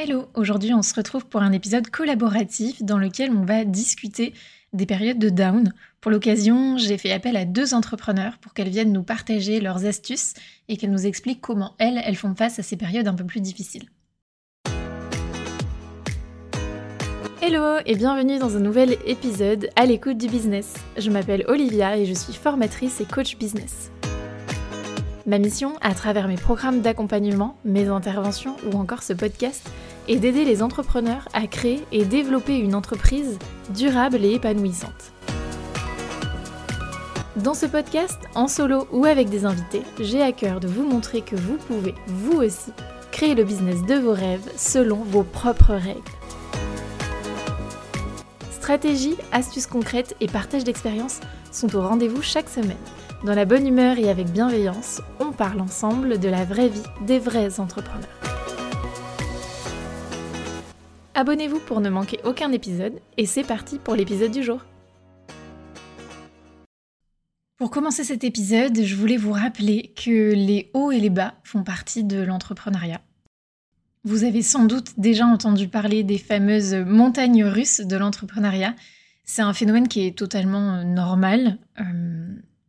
Hello, aujourd'hui on se retrouve pour un épisode collaboratif dans lequel on va discuter des périodes de down. Pour l'occasion, j'ai fait appel à deux entrepreneurs pour qu'elles viennent nous partager leurs astuces et qu'elles nous expliquent comment elles, elles font face à ces périodes un peu plus difficiles. Hello et bienvenue dans un nouvel épisode à l'écoute du business. Je m'appelle Olivia et je suis formatrice et coach business. Ma mission, à travers mes programmes d'accompagnement, mes interventions ou encore ce podcast, et d'aider les entrepreneurs à créer et développer une entreprise durable et épanouissante. Dans ce podcast, en solo ou avec des invités, j'ai à cœur de vous montrer que vous pouvez, vous aussi, créer le business de vos rêves selon vos propres règles. Stratégie, astuces concrètes et partage d'expériences sont au rendez-vous chaque semaine. Dans la bonne humeur et avec bienveillance, on parle ensemble de la vraie vie des vrais entrepreneurs. Abonnez-vous pour ne manquer aucun épisode et c'est parti pour l'épisode du jour. Pour commencer cet épisode, je voulais vous rappeler que les hauts et les bas font partie de l'entrepreneuriat. Vous avez sans doute déjà entendu parler des fameuses montagnes russes de l'entrepreneuriat. C'est un phénomène qui est totalement euh, normal. Euh,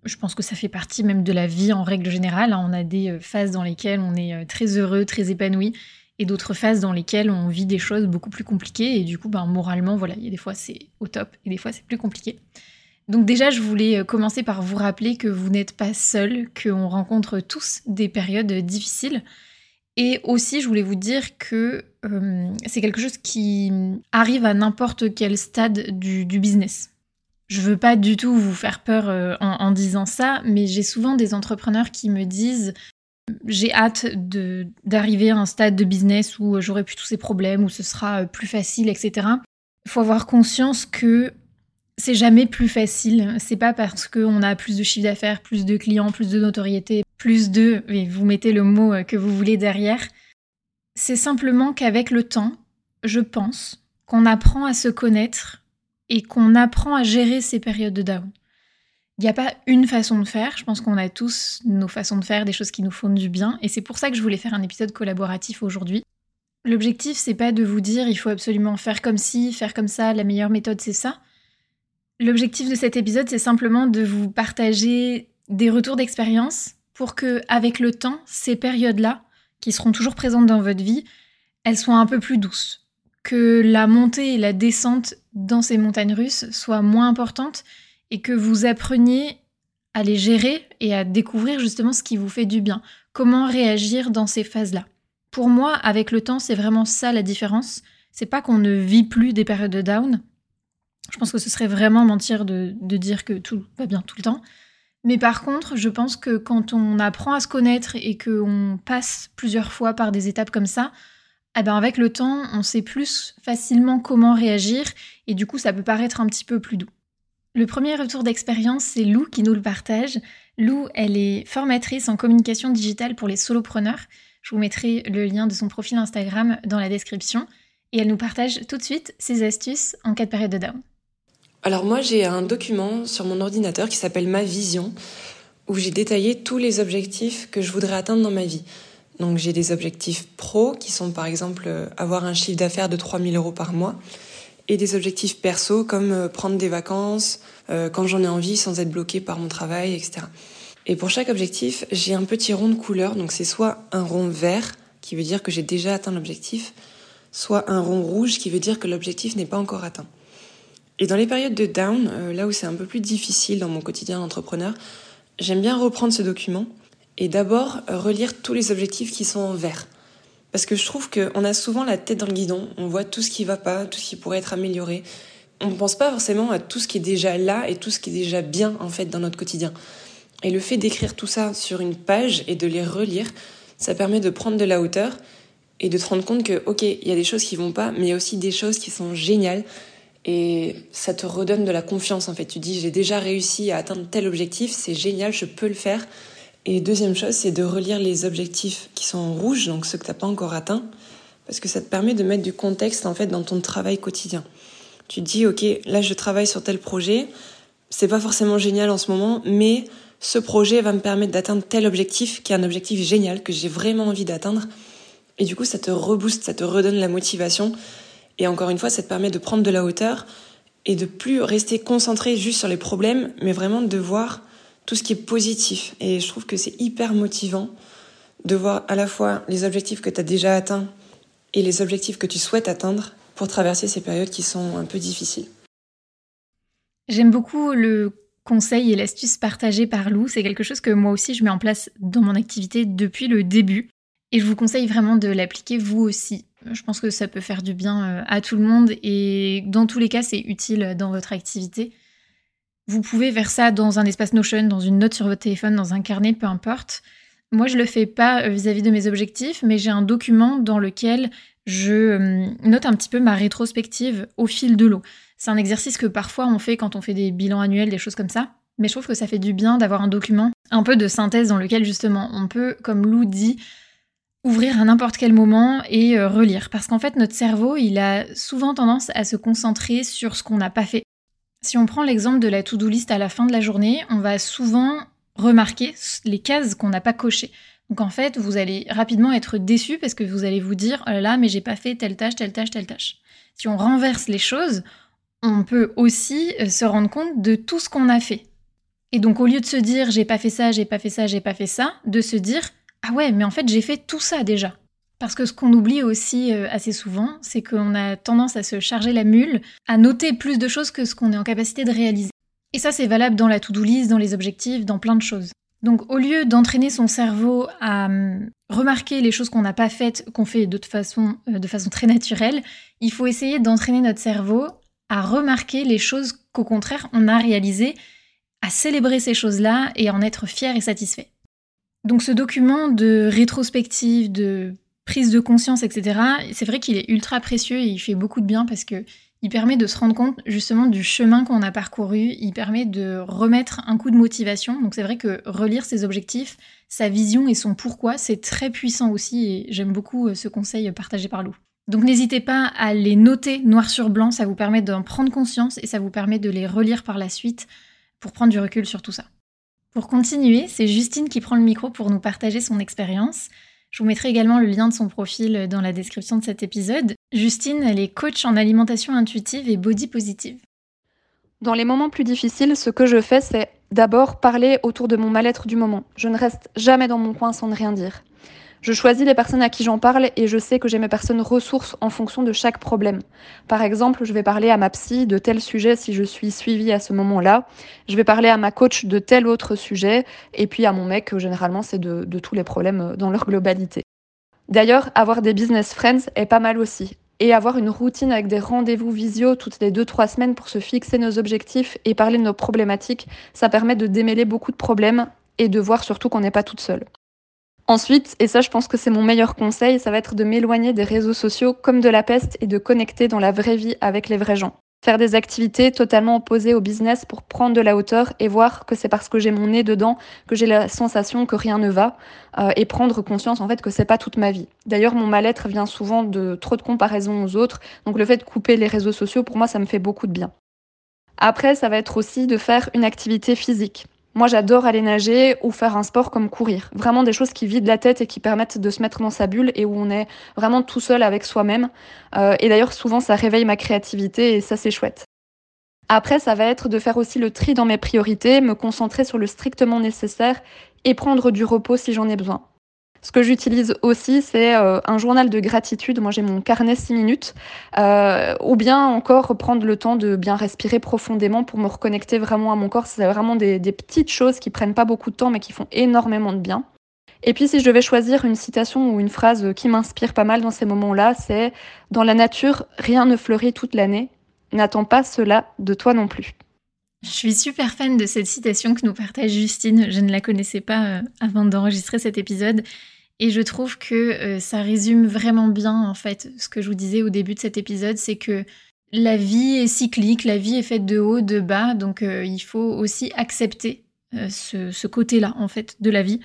je pense que ça fait partie même de la vie en règle générale. On a des euh, phases dans lesquelles on est très heureux, très épanoui, et d'autres phases dans lesquelles on vit des choses beaucoup plus compliquées et du coup ben, moralement voilà il y a des fois c'est au top et des fois c'est plus compliqué donc déjà je voulais commencer par vous rappeler que vous n'êtes pas seul qu'on rencontre tous des périodes difficiles et aussi je voulais vous dire que euh, c'est quelque chose qui arrive à n'importe quel stade du, business je veux pas du tout vous faire peur euh, en, disant ça, mais j'ai souvent des entrepreneurs qui me disent j'ai hâte d'arriver à un stade de business où j'aurai plus tous ces problèmes, où ce sera euh, plus facile, etc. Il faut avoir conscience que c'est jamais plus facile. C'est pas parce qu'on a plus de chiffre d'affaires, plus de clients, plus de notoriété, plus de. Et vous mettez le mot euh, que vous voulez derrière. C'est simplement qu'avec le temps, je pense qu'on apprend à se connaître et qu'on apprend à gérer ces périodes de down. Il n'y a pas une façon de faire, je pense qu'on a tous nos façons de faire, des choses qui nous font du bien, et c'est pour ça que je voulais faire un épisode collaboratif aujourd'hui. L'objectif, c'est pas de vous dire il faut absolument faire comme ci, faire comme ça, la meilleure méthode c'est ça. L'objectif de cet épisode, c'est simplement de vous partager des retours d'expérience pour que, avec le temps, ces périodes-là, qui seront toujours présentes dans votre vie, elles soient un peu plus douces. Que la montée et la descente dans ces montagnes russes soient moins importantes et que vous appreniez à les gérer et à découvrir justement ce qui vous fait du bien. Comment réagir dans ces phases-là? Pour moi, avec le temps, c'est vraiment ça la différence. C'est pas qu'on ne vit plus des périodes de down. Je pense que ce serait vraiment mentir de, dire que tout va bien tout le temps. Mais par contre, je pense que quand on apprend à se connaître et qu'on passe plusieurs fois par des étapes comme ça, eh ben avec le temps, on sait plus facilement comment réagir et du coup, ça peut paraître un petit peu plus doux. Le premier retour d'expérience, c'est Lou qui nous le partage. Lou, elle est formatrice en communication digitale pour les solopreneurs. Je vous mettrai le lien de son profil Instagram dans la description. Et elle nous partage tout de suite ses astuces en cas de période de down. Alors moi, j'ai un document sur mon ordinateur qui s'appelle Ma Vision, où j'ai détaillé tous les objectifs que je voudrais atteindre dans ma vie. Donc j'ai des objectifs pro qui sont par exemple euh, avoir un chiffre d'affaires de 3000 euros par mois et des objectifs perso comme euh, prendre des vacances euh, quand j'en ai envie sans être bloqué par mon travail, etc. Et pour chaque objectif, j'ai un petit rond de couleur, donc c'est soit un rond vert qui veut dire que j'ai déjà atteint l'objectif, soit un rond rouge qui veut dire que l'objectif n'est pas encore atteint. Et dans les périodes de down, euh, là où c'est un peu plus difficile dans mon quotidien d'entrepreneur, j'aime bien reprendre ce document et d'abord relire tous les objectifs qui sont en vert. Parce que je trouve qu'on a souvent la tête dans le guidon, on voit tout ce qui va pas, tout ce qui pourrait être amélioré. On ne pense pas forcément à tout ce qui est déjà là et tout ce qui est déjà bien en fait dans notre quotidien. Et le fait d'écrire tout ça sur une page et de les relire, ça permet de prendre de la hauteur et de te rendre compte que, ok, il y a des choses qui vont pas, mais il y a aussi des choses qui sont géniales. Et ça te redonne de la confiance en fait. Tu dis, j'ai déjà réussi à atteindre tel objectif, c'est génial, je peux le faire. Et deuxième chose, c'est de relire les objectifs qui sont en rouge, donc ceux que tu n'as pas encore atteints, parce que ça te permet de mettre du contexte en fait dans ton travail quotidien. Tu te dis, ok, là je travaille sur tel projet, c'est pas forcément génial en ce moment, mais ce projet va me permettre d'atteindre tel objectif, qui est un objectif génial, que j'ai vraiment envie d'atteindre. Et du coup, ça te rebooste, ça te redonne la motivation. Et encore une fois, ça te permet de prendre de la hauteur et de plus rester concentré juste sur les problèmes, mais vraiment de voir tout ce qui est positif. Et je trouve que c'est hyper motivant de voir à la fois les objectifs que tu as déjà atteints et les objectifs que tu souhaites atteindre pour traverser ces périodes qui sont un peu difficiles. J'aime beaucoup le conseil et l'astuce partagée par Lou. C'est quelque chose que moi aussi je mets en place dans mon activité depuis le début. Et je vous conseille vraiment de l'appliquer vous aussi. Je pense que ça peut faire du bien euh, à tout le monde et dans tous les cas, c'est utile dans votre activité. Vous pouvez faire ça dans un espace Notion, dans une note sur votre téléphone, dans un carnet, peu importe. Moi, je le fais pas euh, vis-à-vis de mes objectifs, mais j'ai un document dans lequel je euh, note un petit peu ma rétrospective au fil de l'eau. C'est un exercice que parfois on fait quand on fait des bilans annuels, des choses comme ça. Mais je trouve que ça fait du bien d'avoir un document un peu de synthèse dans lequel justement on peut, comme Lou dit, ouvrir à n'importe quel moment et euh, relire. Parce qu'en fait, notre cerveau, il a souvent tendance à se concentrer sur ce qu'on n'a pas fait. Si on prend l'exemple de la to-do list à la fin de la journée, on va souvent remarquer les cases qu'on n'a pas cochées. Donc en fait, vous allez rapidement être déçu parce que vous allez vous dire oh là là, mais j'ai pas fait telle tâche, telle tâche, telle tâche. Si on renverse les choses, on peut aussi euh, se rendre compte de tout ce qu'on a fait. Et donc au lieu de se dire j'ai pas fait ça, j'ai pas fait ça, j'ai pas fait ça, de se dire ah ouais, mais en fait j'ai fait tout ça déjà. Parce que ce qu'on oublie aussi euh, assez souvent, c'est qu'on a tendance à se charger la mule, à noter plus de choses que ce qu'on est en capacité de réaliser. Et ça, c'est valable dans la to-do list, dans les objectifs, dans plein de choses. Donc, au lieu d'entraîner son cerveau à hum, remarquer les choses qu'on n'a pas faites, qu'on fait de toute façon, euh, de façon très naturelle, il faut essayer d'entraîner notre cerveau à remarquer les choses qu'au contraire on a réalisées, à célébrer ces choses-là et en être fier et satisfait. Donc, ce document de rétrospective, de prise de conscience, etc., c'est vrai qu'il est ultra précieux et il fait beaucoup de bien parce que il permet de se rendre compte justement du chemin qu'on a parcouru, il permet de remettre un coup de motivation. Donc c'est vrai que relire ses objectifs, sa vision et son pourquoi, c'est très puissant aussi et j'aime beaucoup euh, ce conseil partagé par Lou. Donc n'hésitez pas à les noter noir sur blanc, ça vous permet d'en prendre conscience et ça vous permet de les relire par la suite pour prendre du recul sur tout ça. Pour continuer, c'est Justine qui prend le micro pour nous partager son expérience. Je vous mettrai également le lien de son profil dans la description de cet épisode. Justine, elle est coach en alimentation intuitive et body positive. Dans les moments plus difficiles, ce que je fais, c'est d'abord parler autour de mon mal-être du moment. Je ne reste jamais dans mon coin sans ne rien dire. Je choisis les personnes à qui j'en parle et je sais que j'ai mes personnes ressources en fonction de chaque problème. Par exemple, je vais parler à ma psy de tel sujet si je suis suivie à ce moment-là. Je vais parler à ma coach de tel autre sujet. Et puis à mon mec, généralement, c'est de, tous les problèmes dans leur globalité. D'ailleurs, avoir des business friends est pas mal aussi et avoir une routine avec des rendez-vous visio toutes les 2-3 semaines pour se fixer nos objectifs et parler de nos problématiques, ça permet de démêler beaucoup de problèmes et de voir surtout qu'on n'est pas toute seule. Ensuite, et ça je pense que c'est mon meilleur conseil, ça va être de m'éloigner des réseaux sociaux comme de la peste et de connecter dans la vraie vie avec les vrais gens. Faire des activités totalement opposées au business pour prendre de la hauteur et voir que c'est parce que j'ai mon nez dedans que j'ai la sensation que rien ne va euh, et prendre conscience en fait que c'est pas toute ma vie. D'ailleurs, mon mal-être vient souvent de trop de comparaisons aux autres, donc le fait de couper les réseaux sociaux pour moi ça me fait beaucoup de bien. Après, ça va être aussi de faire une activité physique. Moi, j'adore aller nager ou faire un sport comme courir. Vraiment des choses qui vident la tête et qui permettent de se mettre dans sa bulle et où on est vraiment tout seul avec soi-même. Euh, et d'ailleurs, souvent, ça réveille ma créativité et ça, c'est chouette. Après, ça va être de faire aussi le tri dans mes priorités, me concentrer sur le strictement nécessaire et prendre du repos si j'en ai besoin. Ce que j'utilise aussi, c'est euh, un journal de gratitude. Moi, j'ai mon carnet 6 minutes. Euh, ou bien encore prendre le temps de bien respirer profondément pour me reconnecter vraiment à mon corps. C'est vraiment des, des, petites choses qui prennent pas beaucoup de temps, mais qui font énormément de bien. Et puis, si je devais choisir une citation ou une phrase qui m'inspire pas mal dans ces moments-là, c'est Dans la nature, rien ne fleurit toute l'année. N'attends pas cela de toi non plus. Je suis super fan de cette citation que nous partage Justine. Je ne la connaissais pas euh, avant d'enregistrer cet épisode. Et je trouve que euh, ça résume vraiment bien, en fait, ce que je vous disais au début de cet épisode, c'est que la vie est cyclique, la vie est faite de haut, de bas, donc euh, il faut aussi accepter ce, ce côté-là, en fait, de la vie.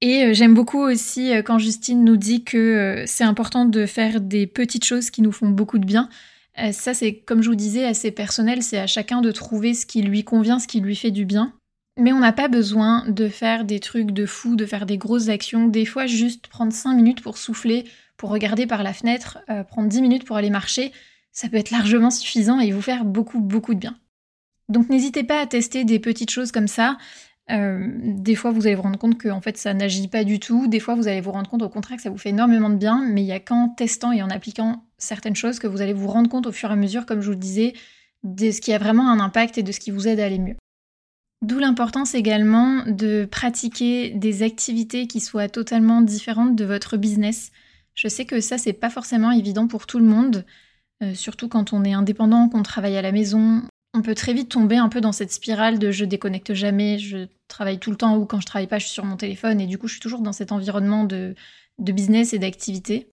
Et j'aime beaucoup aussi quand Justine nous dit que c'est important de faire des petites choses qui nous font beaucoup de bien. Euh, ça, c'est comme je vous disais, assez personnel, c'est à chacun de trouver ce qui lui convient, ce qui lui fait du bien. Mais on n'a pas besoin de faire des trucs de fou, de faire des grosses actions. Des fois, juste prendre 5 minutes pour souffler, pour regarder par la fenêtre, euh, prendre 10 minutes pour aller marcher, ça peut être largement suffisant et vous faire beaucoup, beaucoup de bien. Donc n'hésitez pas à tester des petites choses comme ça. Euh, des fois, vous allez vous rendre compte que en fait, ça n'agit pas du tout. Des fois, vous allez vous rendre compte au contraire que ça vous fait énormément de bien. Mais il y a qu'en testant et en appliquant certaines choses que vous allez vous rendre compte au fur et à mesure, comme je vous le disais, de ce qui a vraiment un impact et de ce qui vous aide à aller mieux. D'où l'importance également de pratiquer des activités qui soient totalement différentes de votre business. Je sais que ça, c'est pas forcément évident pour tout le monde, euh, surtout quand on est indépendant, qu'on travaille à la maison, on peut très vite tomber un peu dans cette spirale de je déconnecte jamais, je travaille tout le temps ou quand je travaille pas, je suis sur mon téléphone et du coup, je suis toujours dans cet environnement de, business et d'activité.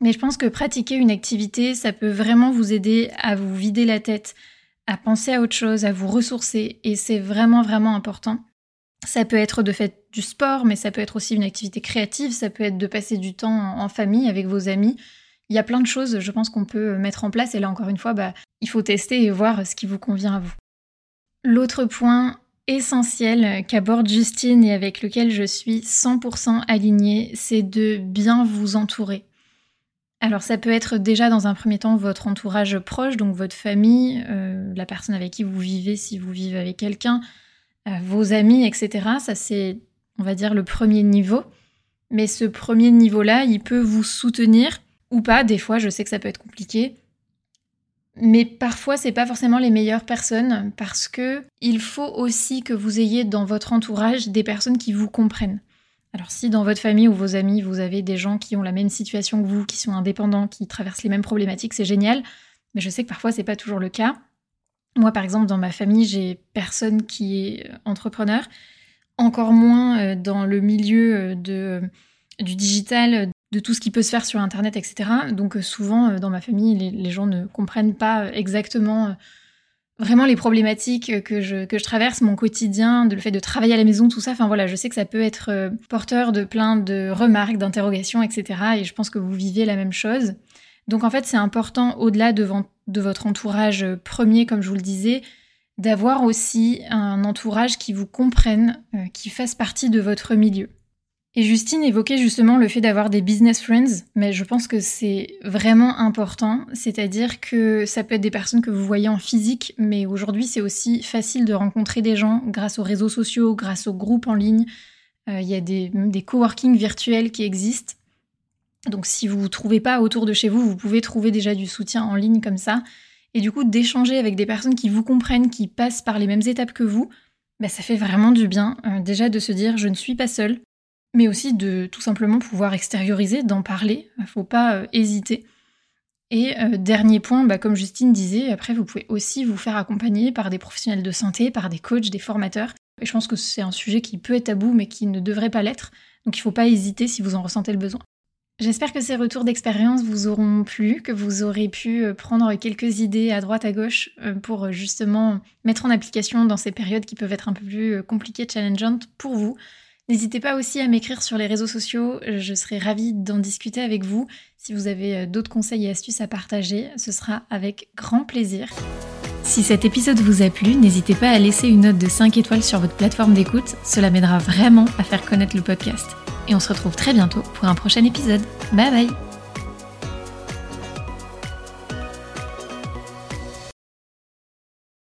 Mais je pense que pratiquer une activité, ça peut vraiment vous aider à vous vider la tête, à penser à autre chose, à vous ressourcer et c'est vraiment, vraiment important. Ça peut être de fait du sport, mais ça peut être aussi une activité créative, ça peut être de passer du temps en famille avec vos amis. Il y a plein de choses, je pense, qu'on peut mettre en place. Et là, encore une fois, bah, il faut tester et voir ce qui vous convient à vous. L'autre point essentiel qu'aborde Justine et avec lequel je suis 100% alignée, c'est de bien vous entourer. Alors ça peut être déjà dans un premier temps votre entourage proche, donc votre famille, euh, la personne avec qui vous vivez si vous vivez avec quelqu'un, euh, vos amis, etc. Ça c'est, on va dire, le premier niveau. Mais ce premier niveau-là, il peut vous soutenir ou pas. Des fois, je sais que ça peut être compliqué. Mais parfois, c'est pas forcément les meilleures personnes parce que il faut aussi que vous ayez dans votre entourage des personnes qui vous comprennent. Alors si dans votre famille ou vos amis, vous avez des gens qui ont la même situation que vous, qui sont indépendants, qui traversent les mêmes problématiques, c'est génial. Mais je sais que parfois c'est pas toujours le cas. Moi par exemple, dans ma famille, j'ai personne qui est entrepreneur, encore moins euh, dans le milieu euh, de, du digital, de tout ce qui peut se faire sur Internet, etc. Donc euh, souvent, euh, dans ma famille, les, gens ne comprennent pas euh, exactement vraiment les problématiques que je, que je traverse, mon quotidien, de le fait de travailler à la maison, tout ça. Enfin voilà, je sais que ça peut être porteur de plein de remarques, d'interrogations, etc. Et je pense que vous vivez la même chose. Donc en fait, c'est important, au-delà de, de votre entourage premier, comme je vous le disais, d'avoir aussi un entourage qui vous comprenne, qui fasse partie de votre milieu. Et Justine évoquait justement le fait d'avoir des business friends, mais je pense que c'est vraiment important, c'est-à-dire que ça peut être des personnes que vous voyez en physique, mais aujourd'hui c'est aussi facile de rencontrer des gens grâce aux réseaux sociaux, grâce aux groupes en ligne. Euh, il y a des, des coworking virtuels qui existent. Donc si vous ne trouvez pas autour de chez vous, vous pouvez trouver déjà du soutien en ligne comme ça. Et du coup, d'échanger avec des personnes qui vous comprennent, qui passent par les mêmes étapes que vous, bah, ça fait vraiment du bien. Euh, déjà de se dire, je ne suis pas seule, mais aussi de tout simplement pouvoir extérioriser, d'en parler. Il ne faut pas euh, hésiter. Et euh, dernier point, bah, comme Justine disait, après vous pouvez aussi vous faire accompagner par des professionnels de santé, par des coachs, des formateurs. Et je pense que c'est un sujet qui peut être tabou mais qui ne devrait pas l'être. Donc il ne faut pas hésiter si vous en ressentez le besoin. J'espère que ces retours d'expérience vous auront plu, que vous aurez pu euh, prendre quelques idées à droite à gauche pour justement mettre en application dans ces périodes qui peuvent être un peu plus compliquées, challengeantes pour vous. N'hésitez pas aussi à m'écrire sur les réseaux sociaux, je serai ravie d'en discuter avec vous. Si vous avez euh, d'autres conseils et astuces à partager, ce sera avec grand plaisir. Si cet épisode vous a plu, n'hésitez pas à laisser une note de 5 étoiles sur votre plateforme d'écoute, cela m'aidera vraiment à faire connaître le podcast. Et on se retrouve très bientôt pour un prochain épisode. Bye bye